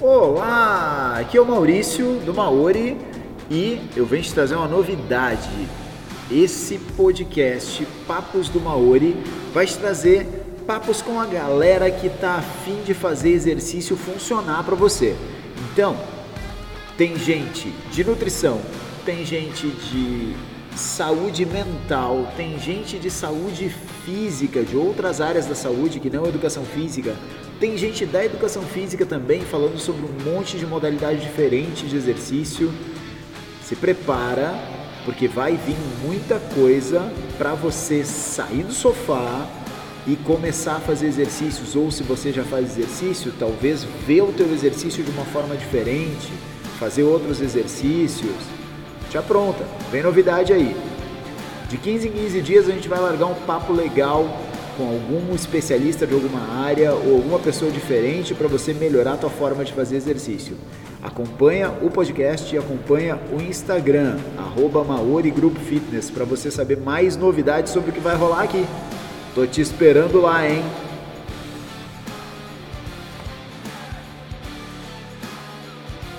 Olá, aqui é o Maurício do Maori e eu venho te trazer uma novidade. Esse podcast Papos do Maori vai te trazer papos com a galera que está afim de fazer exercício funcionar para você. Então, tem gente de nutrição, tem gente de saúde mental, tem gente de saúde física, de outras áreas da saúde que não educação física, tem gente da educação física também falando sobre um monte de modalidade diferente de exercício. Se prepara, porque vai vir muita coisa para você sair do sofá e começar a fazer exercícios, ou se você já faz exercício, talvez ver o teu exercício de uma forma diferente, fazer outros exercícios. Já pronta, vem novidade aí. De 15 em 15 dias a gente vai largar um papo legal com algum especialista de alguma área ou alguma pessoa diferente para você melhorar a tua forma de fazer exercício. Acompanha o podcast e acompanha o Instagram, arroba Maori Grupo Fitness, para você saber mais novidades sobre o que vai rolar aqui. Tô te esperando lá, hein?